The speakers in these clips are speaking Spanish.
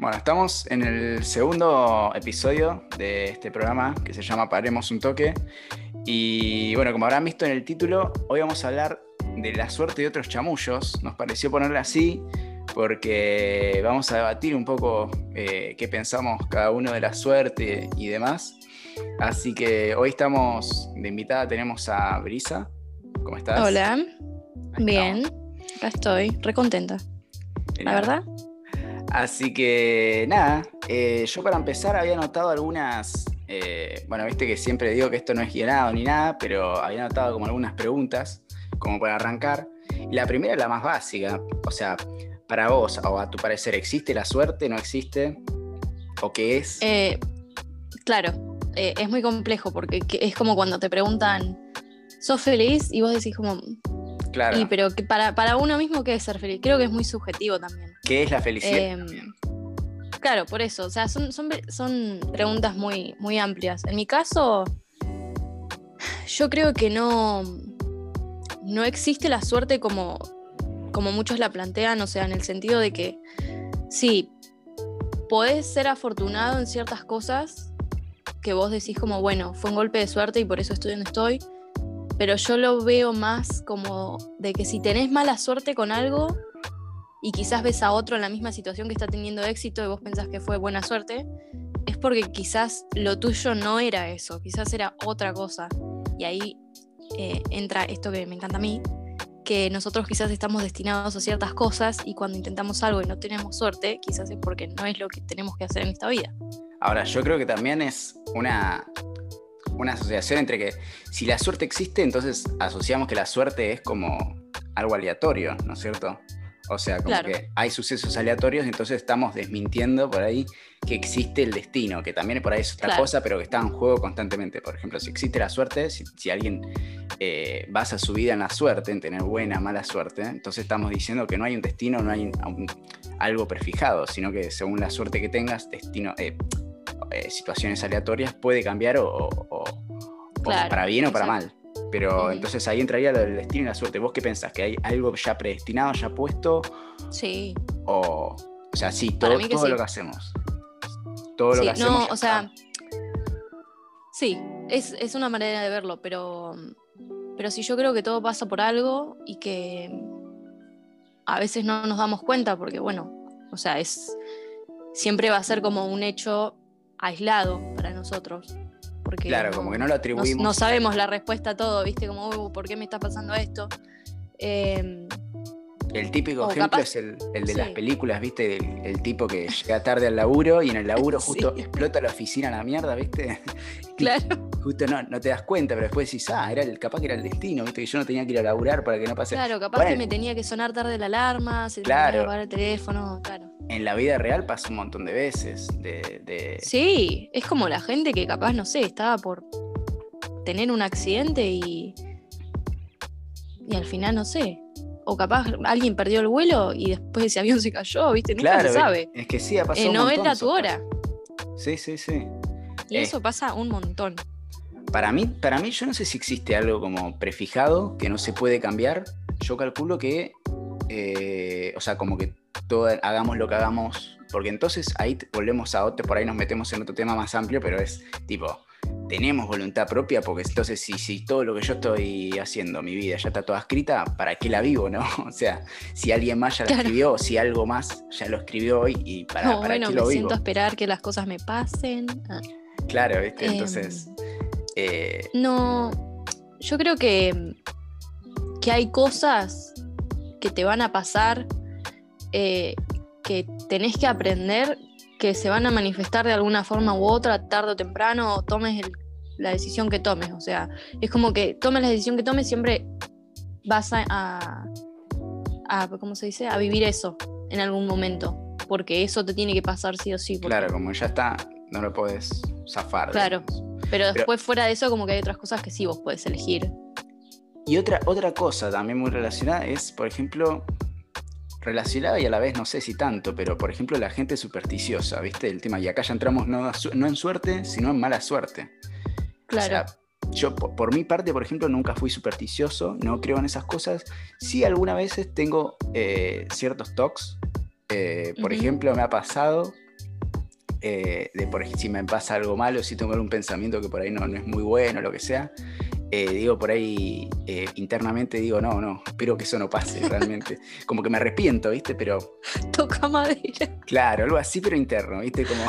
Bueno, estamos en el segundo episodio de este programa que se llama Paremos un toque. Y bueno, como habrán visto en el título, hoy vamos a hablar de la suerte de otros chamullos. Nos pareció ponerle así porque vamos a debatir un poco eh, qué pensamos cada uno de la suerte y demás. Así que hoy estamos de invitada, tenemos a Brisa. ¿Cómo estás? Hola. Bien, acá estoy, recontenta. La verdad. Así que nada, eh, yo para empezar había notado algunas, eh, bueno, viste que siempre digo que esto no es guionado ni nada, pero había notado como algunas preguntas, como para arrancar. Y la primera es la más básica, o sea, para vos o a tu parecer, ¿existe la suerte? ¿No existe? ¿O qué es? Eh, claro, es muy complejo porque es como cuando te preguntan, ¿sos feliz? Y vos decís como, Claro. Y, pero que para, para uno mismo, ¿qué es ser feliz? Creo que es muy subjetivo también. ¿Qué es la felicidad? Em, claro, por eso. O sea, son, son, son preguntas muy, muy amplias. En mi caso, yo creo que no, no existe la suerte como, como muchos la plantean, o sea, en el sentido de que sí, podés ser afortunado en ciertas cosas que vos decís como, bueno, fue un golpe de suerte y por eso estoy donde estoy, pero yo lo veo más como de que si tenés mala suerte con algo y quizás ves a otro en la misma situación que está teniendo éxito y vos pensás que fue buena suerte, es porque quizás lo tuyo no era eso, quizás era otra cosa. Y ahí eh, entra esto que me encanta a mí, que nosotros quizás estamos destinados a ciertas cosas y cuando intentamos algo y no tenemos suerte, quizás es porque no es lo que tenemos que hacer en esta vida. Ahora, yo creo que también es una, una asociación entre que si la suerte existe, entonces asociamos que la suerte es como algo aleatorio, ¿no es cierto? O sea, como que hay sucesos aleatorios, entonces estamos desmintiendo por ahí que existe el destino, que también por ahí es otra cosa, pero que está en juego constantemente. Por ejemplo, si existe la suerte, si, alguien eh, basa su vida en la suerte, en tener buena, mala suerte, entonces estamos diciendo que no hay un destino, no hay algo prefijado, sino que según la suerte que tengas, destino, eh, eh, situaciones aleatorias puede cambiar o, para bien o para mal. Pero entonces ahí entraría lo del destino y la suerte. ¿Vos qué pensás? ¿Que hay algo ya predestinado, ya puesto? Sí. O, o sea, sí, todo, todo lo que hacemos. Todo lo que hacemos. No, o sea. Sí, es, es, una manera de verlo, pero, pero sí yo creo que todo pasa por algo y que a veces no nos damos cuenta porque, bueno, o sea, es siempre va a ser como un hecho aislado para nosotros. Porque claro, como que no lo atribuimos. No, sabemos la respuesta a todo, ¿viste? Como, uh, ¿por qué me está pasando esto? Em, el típico ejemplo es el, de las películas, ¿viste? El, tipo que llega tarde al laburo y en el laburo justo explota la oficina a la mierda, ¿viste? Claro. justo no, no te das cuenta, pero después decís, ah, era el, capaz que era el destino, ¿viste? Que yo no tenía que ir a laburar para que no pase. Claro, capaz que me tenía que sonar tarde la alarma, se claro. tenía que apagar el teléfono, claro. En la vida real pasa un montón de veces. De, Sí, es como la gente que capaz, no sé, estaba por tener un accidente y. Y al final, no sé, o capaz alguien perdió el vuelo y después ese avión se cayó, ¿viste? Nunca se sabe. Es que sí, ha pasado. Eh, no era tu hora. Sí, sí, sí. Y eso eh, pasa un montón. Para mí, para mí, yo no sé si existe algo como prefijado que no se puede cambiar. Yo calculo que, eh, o sea, como que todo, hagamos lo que hagamos, porque entonces ahí volvemos a otro, por ahí nos metemos en otro tema más amplio, pero es tipo, tenemos voluntad propia, porque entonces si, si todo lo que yo estoy haciendo, mi vida ya está toda escrita, ¿para qué la vivo, no? O sea, si alguien más ya la escribió, si algo más ya lo escribió hoy, y para, no, bueno, me siento a esperar que las cosas me pasen. Ah. Claro, ¿viste? Entonces... Em, eh, no, yo creo que, que hay cosas que te van a pasar, eh, que tenés que aprender que se van a manifestar de alguna forma u otra, tarde o temprano, o tomes la decisión que tomes. O sea, es como que tomes la decisión que tomes, siempre vas a, a, ¿cómo se dice? A vivir eso en algún momento, porque eso te tiene que pasar sí o sí. Claro, como ya está, no lo puedes zafar. Claro, pero después fuera de eso como que hay otras cosas que sí vos puedes elegir. Y otra, otra cosa también muy relacionada es, por ejemplo, relacionada y a la vez no sé si tanto, pero por ejemplo la gente supersticiosa, ¿viste? El tema, y acá ya entramos no, en suerte, sino en mala suerte. Claro. yo por, mi parte, por ejemplo, nunca fui supersticioso, no creo en esas cosas. Sí, algunas veces tengo eh, ciertos tocs. Eh, por ejemplo, me ha pasado eh, de por si me pasa algo malo, si tengo algún pensamiento que por ahí no, no es muy bueno, lo que sea, eh, digo por ahí eh, internamente digo, no, no, espero que eso no pase realmente. Como que me arrepiento, ¿viste? Pero... Toca madera. Claro, algo así, pero interno, ¿viste? Como...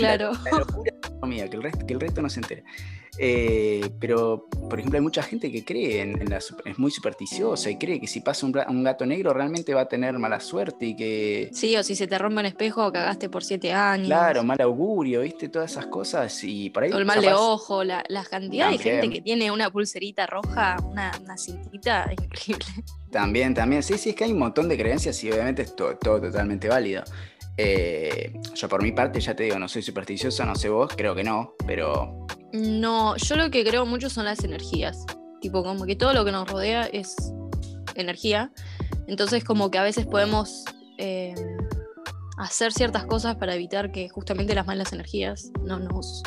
Claro. La, locura mía, que el, resto, que el resto no se entere. Eh, pero, por ejemplo, hay mucha gente que cree en, la es muy supersticiosa y cree que si pasa un, gato negro realmente va a tener mala suerte y que. Sí, o si se te rompe un espejo, cagaste por siete años. Claro, mal augurio, ¿viste? Todas esas cosas. Y por ahí. O el mal de ojo, la, cantidad de gente que tiene una pulserita roja, una, cintita, es increíble. También, también. Sí, sí, es que hay un montón de creencias y obviamente es todo, todo totalmente válido. Eh, yo por mi parte ya te digo, no soy supersticioso, no sé vos, creo que no, pero no, yo lo que creo mucho son las energías. Tipo, como que todo lo que nos rodea es energía. Entonces, como que a veces podemos eh, hacer ciertas cosas para evitar que justamente las malas energías no nos,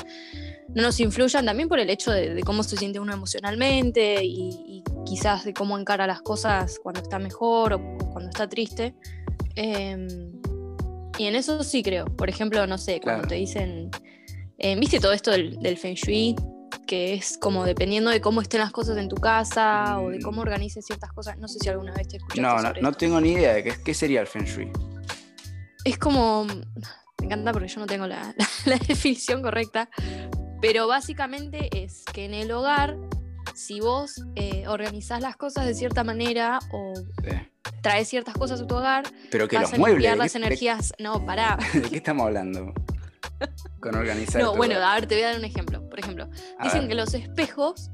no nos influyan. También por el hecho de, cómo se siente uno emocionalmente y, quizás de cómo encara las cosas cuando está mejor o cuando está triste. Em, y en eso sí creo. Por ejemplo, no sé, cuando te dicen eh, ¿Viste todo esto del, Feng Shui? Que es como dependiendo de cómo estén las cosas en tu casa o de cómo organices ciertas cosas. No sé si alguna vez te escuchaste. No, no, no tengo ni idea de qué, qué sería el Feng Shui. Es como. Me encanta porque yo no tengo la, definición correcta. Pero básicamente es que en el hogar, si vos eh, organizás las cosas de cierta manera o traes ciertas cosas a tu hogar, pero que vas los a muebles, las energías. No, pará. ¿De qué estamos hablando? con organizar. No, bueno, a ver, te voy a dar un ejemplo. Por ejemplo, dicen que los espejos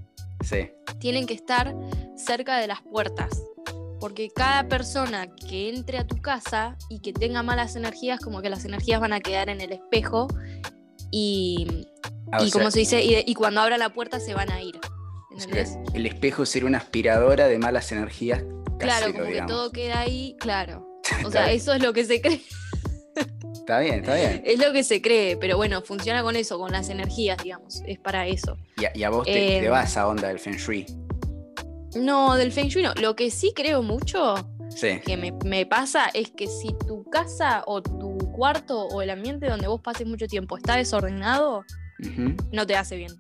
tienen que estar cerca de las puertas. Porque cada persona que entre a tu casa y que tenga malas energías, como que las energías van a quedar en el espejo y, ah, y como se dice, y, cuando abra la puerta se van a ir. El espejo sería una aspiradora de malas energías. claro, como que todo queda ahí, claro. O sea, eso es lo que se cree. Está bien, está bien. Es lo que se cree, pero bueno, funciona con eso, con las energías, digamos. Es para eso. ¿Y a, vos te, eh, va esa onda del Feng Shui? No, del Feng Shui no. Lo que sí creo mucho que me, pasa es que si tu casa o tu cuarto o el ambiente donde vos pases mucho tiempo está desordenado, no te hace bien.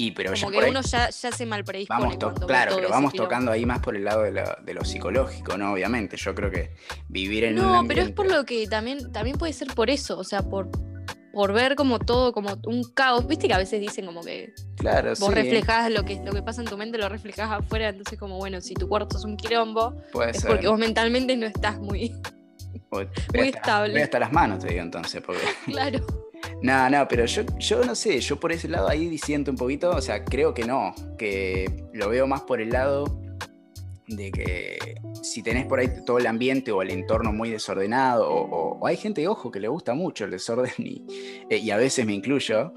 Y pero Como que uno ya, se mal predispone. claro, pero vamos tocando ahí más por el lado de lo, psicológico, ¿no? Obviamente, yo creo que vivir en no, No, pero es por lo que también, también puede ser por eso, o sea, por, por ver como todo como un caos. Viste que a veces dicen como que claro, vos reflejás lo que, lo que pasa en tu mente, lo reflejás afuera, entonces como bueno, si tu cuarto es un quilombo, es porque vos mentalmente no estás muy, muy estable. Voy hasta las manos, te digo entonces, porque... claro. No, no, pero yo, yo no sé, yo por ese lado ahí diciendo un poquito, o sea, creo que no, que lo veo más por el lado de que si tenés por ahí todo el ambiente o el entorno muy desordenado, o, hay gente, ojo, que le gusta mucho el desorden y, eh, y a veces me incluyo,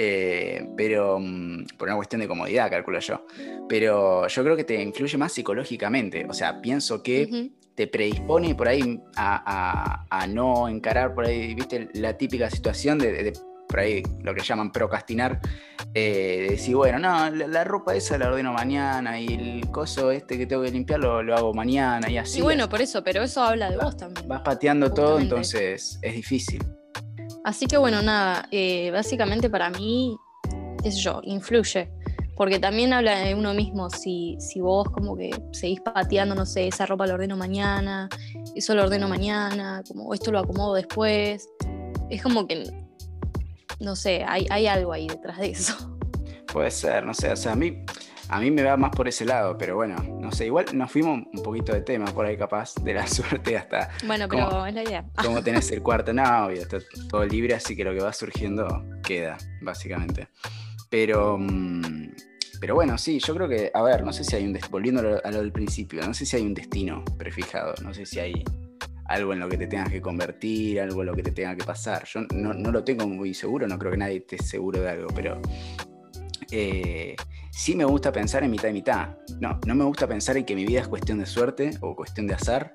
eh, pero mm, por una cuestión de comodidad, calculo yo. Pero yo creo que te influye más psicológicamente, o sea, pienso que te predispone por ahí a, no encarar por ahí, viste, la típica situación de, por ahí lo que llaman procrastinar, eh, de decir, bueno, no, la, ropa esa la ordeno mañana y el coso este que tengo que limpiar lo, hago mañana y así. Y bueno, por eso, pero eso habla de vos también. Vas pateando todo, entonces es difícil. Así que bueno, nada, eh, básicamente para mí, qué sé yo, influye. Porque también habla de uno mismo, si, si vos como que seguís pateando, no sé, esa ropa la ordeno mañana, eso lo ordeno mañana, como esto lo acomodo después, es como que, no sé, hay, hay algo ahí detrás de eso. Puede ser, no sé, o sea, a mí, a mí me va más por ese lado, pero bueno, no sé, igual nos fuimos un poquito de tema por ahí capaz, de la suerte hasta... Bueno, pero es la idea. Cómo tenés el cuarto novio, está todo libre, así que lo que va surgiendo queda, básicamente. Pero, mm, pero bueno, sí, yo creo que, a ver, no sé si hay un, volviendo a lo, del principio, no sé si hay un destino prefijado, no sé si hay algo en lo que te tengas que convertir, algo en lo que te tenga que pasar. Yo no, lo tengo muy seguro, no creo que nadie esté seguro de algo, pero eh, sí me gusta pensar en mitad y mitad. No, no me gusta pensar en que mi vida es cuestión de suerte o cuestión de azar,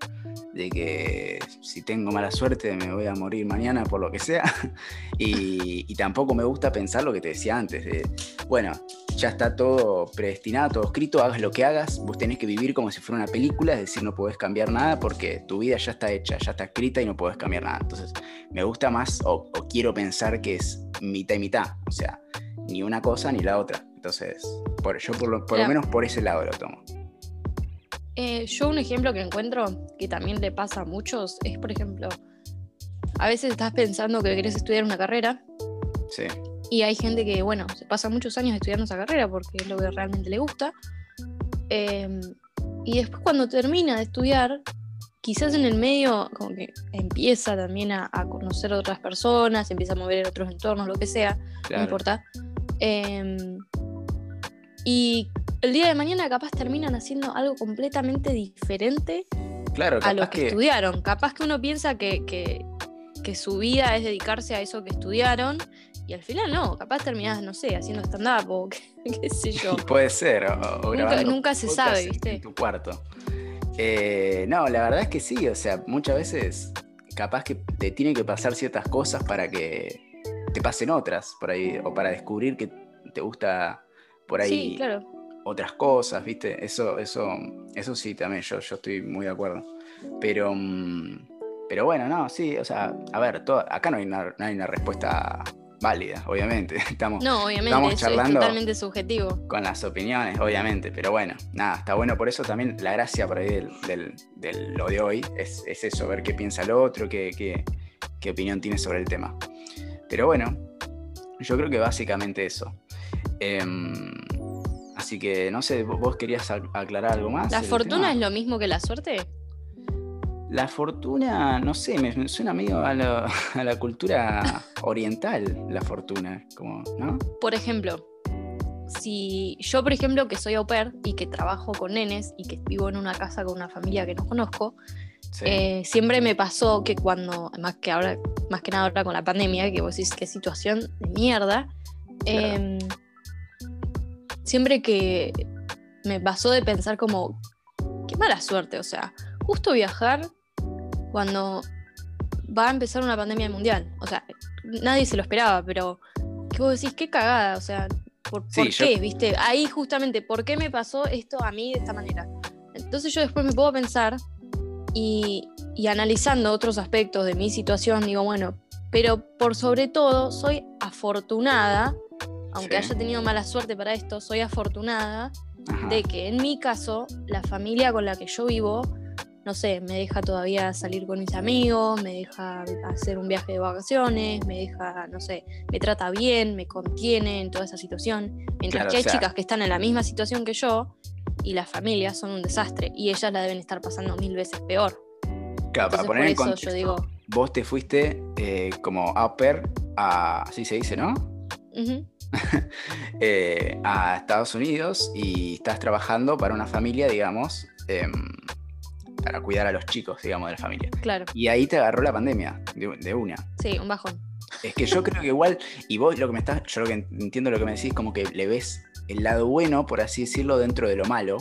de que si tengo mala suerte me voy a morir mañana por lo que sea. Y, tampoco me gusta pensar lo que te decía antes, de, bueno, ya está todo predestinado, todo escrito, hagas lo que hagas, vos tenés que vivir como si fuera una película, es decir, no podés cambiar nada porque tu vida ya está hecha, ya está escrita y no podés cambiar nada. Entonces, me gusta más o, quiero pensar que es mitad y mitad, o sea, ni una cosa ni la otra. Entonces, por, yo por lo, por lo menos por ese lado lo tomo. Eh, yo un ejemplo que encuentro que también le pasa a muchos es, por ejemplo, a veces estás pensando que querés estudiar una carrera. Sí. Y hay gente que, bueno, se pasa muchos años estudiando esa carrera porque es lo que realmente le gusta. Em, y después cuando termina de estudiar, quizás en el medio como que empieza también a, conocer a otras personas, empieza a mover en otros entornos, lo que sea, no importa. Em, y el día de mañana capaz terminan haciendo algo completamente diferente claro, a lo que, estudiaron. Capaz que uno piensa que, que, su vida es dedicarse a eso que estudiaron y al final no, capaz terminás, no sé, haciendo stand-up o qué, sé yo. Puede ser, o, nunca, nunca se sabe, ¿viste? En tu cuarto. Eh, no, la verdad es que sí, o sea, muchas veces capaz que te tiene que pasar ciertas cosas para que te pasen otras por ahí, o para descubrir que te gusta por ahí otras cosas, ¿viste? Eso, eso, eso sí, también yo, yo estoy muy de acuerdo. Pero, mm, pero bueno, no, sí, o sea, a ver, acá no hay, no hay una respuesta válida, obviamente. Estamos, no, obviamente, charlando es totalmente subjetivo. Con las opiniones, obviamente, pero bueno, nada, está bueno. Por eso también la gracia por ahí del, lo de hoy es, eso, ver qué piensa el otro, qué, qué, opinión tiene sobre el tema. Pero bueno, yo creo que básicamente eso. Em, así que no sé, vos querías aclarar algo más. ¿La fortuna es lo mismo que la suerte? La fortuna, no sé, me, suena medio a la, cultura oriental, la fortuna, como, ¿no? Por ejemplo, si yo, por ejemplo, que soy au pair y que trabajo con nenes y que vivo en una casa con una familia que no conozco, eh, siempre me pasó que cuando, más que ahora, más que nada ahora con la pandemia, que vos decís qué situación de mierda, em, siempre que me pasó de pensar como, qué mala suerte, o sea, justo viajar cuando va a empezar una pandemia mundial. O sea, nadie se lo esperaba, pero ¿qué vos decís? Qué cagada, o sea, ¿por, qué? ¿Viste? Ahí justamente, ¿por qué me pasó esto a mí de esta manera? Entonces yo después me puedo pensar y, analizando otros aspectos de mi situación, digo, bueno, pero por sobre todo soy afortunada, aunque haya tenido mala suerte para esto, soy afortunada de que en mi caso, la familia con la que yo vivo, no sé, me deja todavía salir con mis amigos, me deja hacer un viaje de vacaciones, me deja, no sé, me trata bien, me contiene en toda esa situación. Mientras que hay chicas que están en la misma situación que yo y las familias son un desastre y ellas la deben estar pasando mil veces peor. Claro, para poner en contexto, yo digo, vos te fuiste eh, como upper a, así se dice, ¿no? Eh, a Estados Unidos y estás trabajando para una familia, digamos, em, para cuidar a los chicos, digamos, de la familia. Claro. Y ahí te agarró la pandemia, de, una. Sí, un bajón. Es que yo creo que igual, y vos lo que me estás, yo lo que entiendo lo que me decís, como que le ves el lado bueno, por así decirlo, dentro de lo malo.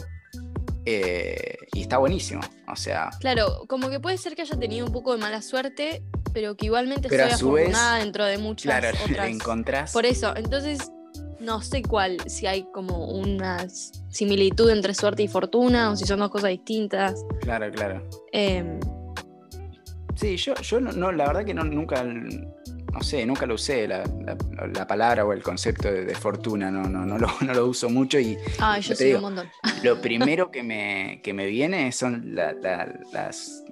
Eh, y está buenísimo. O sea. Claro, como que puede ser que haya tenido un poco de mala suerte, pero que igualmente pero soy afortunada dentro de muchas claro, otras. encontrás. Por eso, entonces no sé cuál, si hay como una similitud entre suerte y fortuna o si son dos cosas distintas. Claro, claro. Em, sí, yo, yo no, la verdad que no, nunca, no sé, nunca lo usé, la, palabra o el concepto de, fortuna, no, no, no, lo, no lo uso mucho y... Ah, yo sí, un montón. Lo primero que me, que me viene son las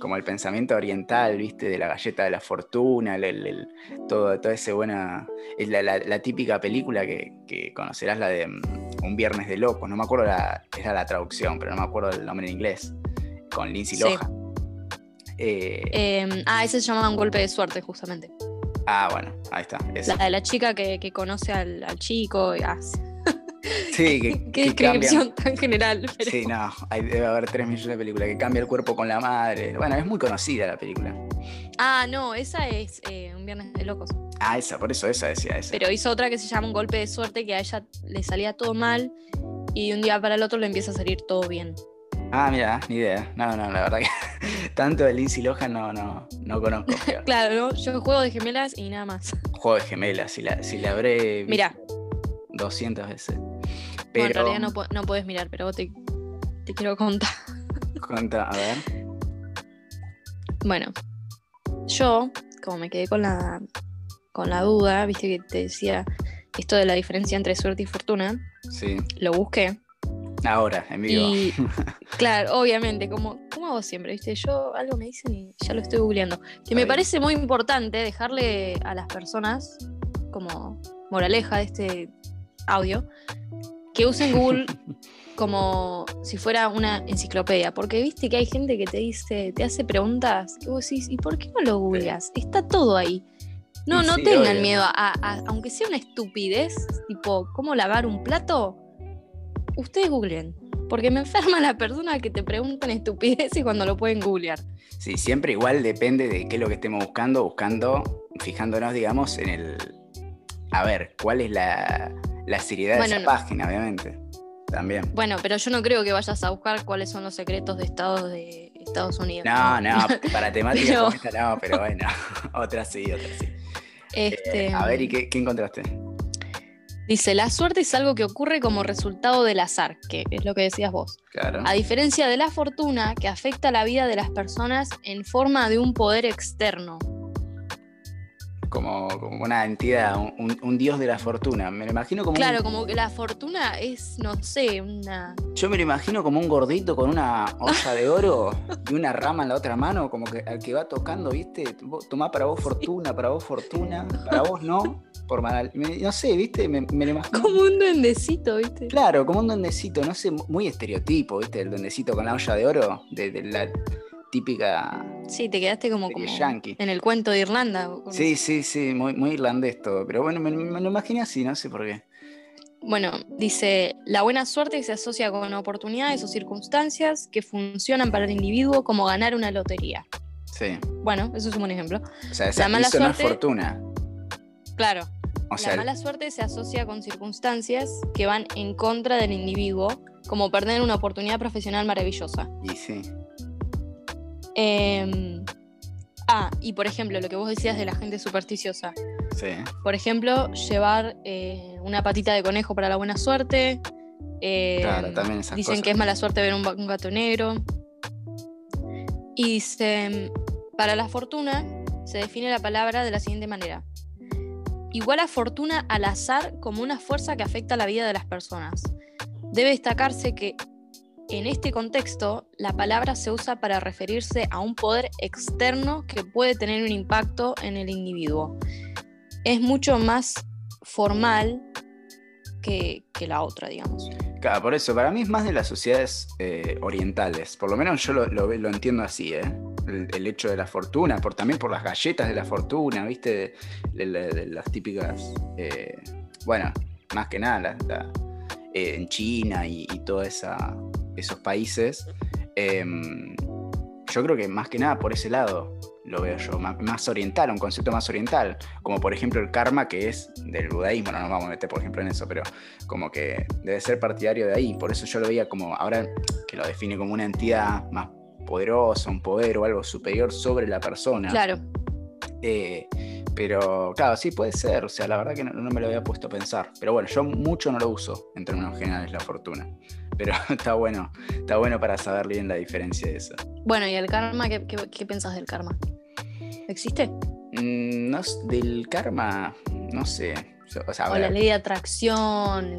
como el pensamiento oriental, ¿viste? De la galleta de la fortuna, el, todo, todo ese buena... Es la, típica película que, conocerás, la de mm, Un Viernes de Locos, no me acuerdo, la, era la traducción, pero no me acuerdo el nombre en inglés, con Lindsay Lohan. Eh, em, ah, ese se llama Un Golpe de Suerte, justamente. Ah, bueno, ahí está. La de la chica que, conoce al, chico y hace Sí, que, Qué descripción tan general. Sí, no, hay, debe haber tres millones de películas. Que cambia el cuerpo con la madre. Bueno, es muy conocida la película. Ah, no, esa es eh, Un Viernes de Locos. Ah, esa, por eso esa decía esa. Pero hizo otra que se llama Un Golpe de Suerte, que a ella le salía todo mal y de un día para el otro le empieza a salir todo bien. Ah, mira, ni idea. No, no, la verdad que tanto de Lindsay Lohan no, no, no conozco. claro, ¿no? yo juego de gemelas y nada más. Juego de gemelas, si la, si la habré Mira. 200 veces. Pero... en realidad no, no puedes mirar, pero vos te, te quiero contar. Conta, a ver. Bueno, yo, como me quedé con la, con la duda, viste que te decía esto de la diferencia entre suerte y fortuna, Sí. lo busqué. Ahora, en vivo. Y claro, obviamente, como, como hago siempre, ¿viste? Yo algo me dicen y ya lo estoy googleando. Que me parece muy importante dejarle a las personas, como moraleja de este audio, que usen Google como si fuera una enciclopedia. Porque viste que hay gente que te dice, te hace preguntas que vos decís, ¿y por qué no lo googleas? Está todo ahí. No, Y no sí, tengan obvio. miedo a, a- aunque sea una estupidez, tipo, ¿cómo lavar un plato? Ustedes googleen. Porque me enferma la persona que te preguntan estupideces cuando lo pueden googlear. Sí, siempre igual depende de qué es lo que estemos buscando, buscando, fijándonos, digamos, en el. A ver, cuál es la, la seriedad Bueno, de esa no. página, obviamente. También. Bueno, pero yo no creo que vayas a buscar cuáles son los secretos de Estado de Estados Unidos. No, no, para temáticas Pero- como esta no, pero bueno, otras sí, otras sí. Este, Eh, a ver, ¿y qué, qué encontraste? Dice, la suerte es algo que ocurre como resultado del azar, que es lo que decías vos. Claro. A diferencia de la fortuna, que afecta la vida de las personas en forma de un poder externo. Como, como una entidad, un, dios de la fortuna. Me lo imagino como un- Claro, como que la fortuna es, no sé, una... Yo me lo imagino como un gordito con una olla de oro y una rama en la otra mano, como que al que va tocando, ¿viste? Tomá para vos fortuna, para vos fortuna, para vos no, por mal. me- No sé, ¿viste? Me, me lo imagino. Como un duendecito, ¿viste? Claro, como un duendecito, no sé, muy estereotipo, ¿viste? El duendecito con la olla de oro, de, de la típica. Sí, te quedaste como, como yankee. en el cuento de Irlanda. Sí, sí, sí, muy, muy irlandés todo. Pero bueno, me, me lo imaginé así, no sé por qué. Bueno, dice, la buena suerte se asocia con oportunidades o circunstancias que funcionan para el individuo como ganar una lotería. Sí. Bueno, eso es un buen ejemplo. O sea, esa, mala eso no es suerte- fortuna. Claro, O sea, la mala suerte se asocia con circunstancias que van en contra del individuo, como perder una oportunidad profesional maravillosa. y sí. Em, ah, y por ejemplo, lo que vos decías de la gente supersticiosa. Sí. Por ejemplo, llevar eh, una patita de conejo para la buena suerte. Em, Claro, también esas dicen cosas. que es mala suerte ver un gato negro. Y dice, para la fortuna se define la palabra de la siguiente manera. Igual a fortuna al azar como una fuerza que afecta la vida de las personas. Debe destacarse que en este contexto la palabra se usa para referirse a un poder externo que puede tener un impacto en el individuo. Es mucho más formal que, la otra, digamos. Claro, por eso, para mí es más de las sociedades eh, orientales. Por lo menos yo lo entiendo así, ¿eh? El, hecho de la fortuna, por, también por las galletas de la fortuna, ¿viste? Las típicas. eh, bueno, más que nada, eh, en China y, y todos esos países. em, yo creo que más que nada por ese lado lo veo yo, más, más oriental, un concepto más oriental, como por ejemplo el karma que es del budaísmo, no nos vamos a meter por ejemplo en eso, pero como que debe ser partidario de ahí, por eso yo lo veía como ahora que lo define como una entidad más poderosa, un poder o algo superior sobre la persona. Claro, Eh, pero claro, sí puede ser, o sea, la verdad que no, no me lo había puesto a pensar, pero bueno, yo mucho no lo uso en términos generales la fortuna, pero está bueno, está bueno para saber bien la diferencia de eso. Bueno, ¿y el karma? ¿Qué, qué, qué pensás del karma? ¿Existe? Mm, no del karma, no sé. O sea, o la ley de atracción.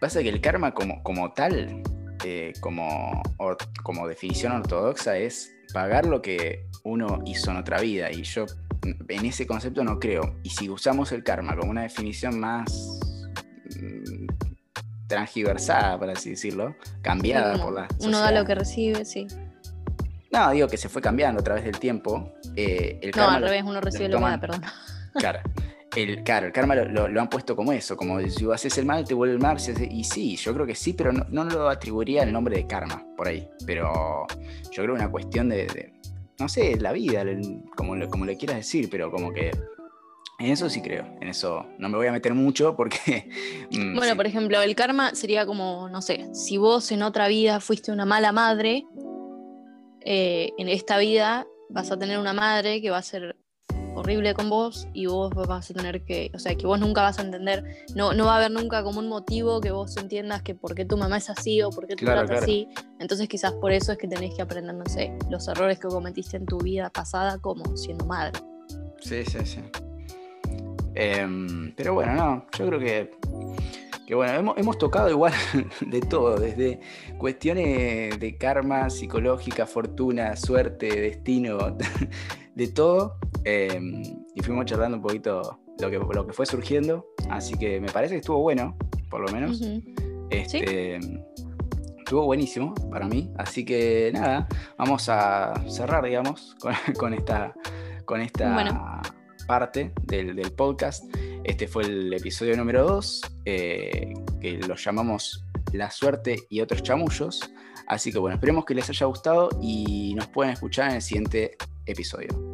pasa que el karma como, como tal, eh, como, or- como definición ortodoxa, es pagar lo que uno hizo en otra vida. Y yo en ese concepto no creo. Y si usamos el karma como una definición más mm, transgiversada, por así decirlo, cambiada por la Uno da lo que recibe, sí. No, digo que se fue cambiando a través del tiempo. eh, el No, karma al revés, uno recibe lo que da, perdón. Claro. El, claro, el karma lo, lo- lo han puesto como eso, como si vos haces el mal, te vuelve el mal. Y sí, yo creo que sí, pero no, no lo atribuiría el nombre de karma por ahí. Pero yo creo que una cuestión de, de, no sé, la vida, como, le- como le quieras decir, pero como que en eso sí creo. En eso no me voy a meter mucho porque. mm, Bueno, sí, por ejemplo, el karma sería como, no sé, si vos en otra vida fuiste una mala madre, eh, en esta vida vas a tener una madre que va a ser horrible con vos y vos vas a tener que, o sea, que vos nunca vas a entender, no, no va a haber nunca como un motivo que vos entiendas que por qué tu mamá es así o por qué tú claro, así. Entonces quizás por eso es que tenés que aprender, no sé, los errores que cometiste en tu vida pasada como siendo madre. Sí, sí, sí. Em, pero bueno, no, yo creo que, que bueno, hemos, tocado igual de todo, desde cuestiones de karma, psicológica, fortuna, suerte, destino, de todo. Em, y fuimos charlando un poquito lo que, lo que fue surgiendo. Así que me parece que estuvo bueno, por lo menos. este, Estuvo buenísimo para mí. Así que nada, vamos a cerrar, digamos, con, esta, con esta parte del, podcast. Este fue el episodio número 2, eh, que lo llamamos La suerte y otros chamullos. Así que bueno, esperemos que les haya gustado y nos puedan escuchar en el siguiente episodio.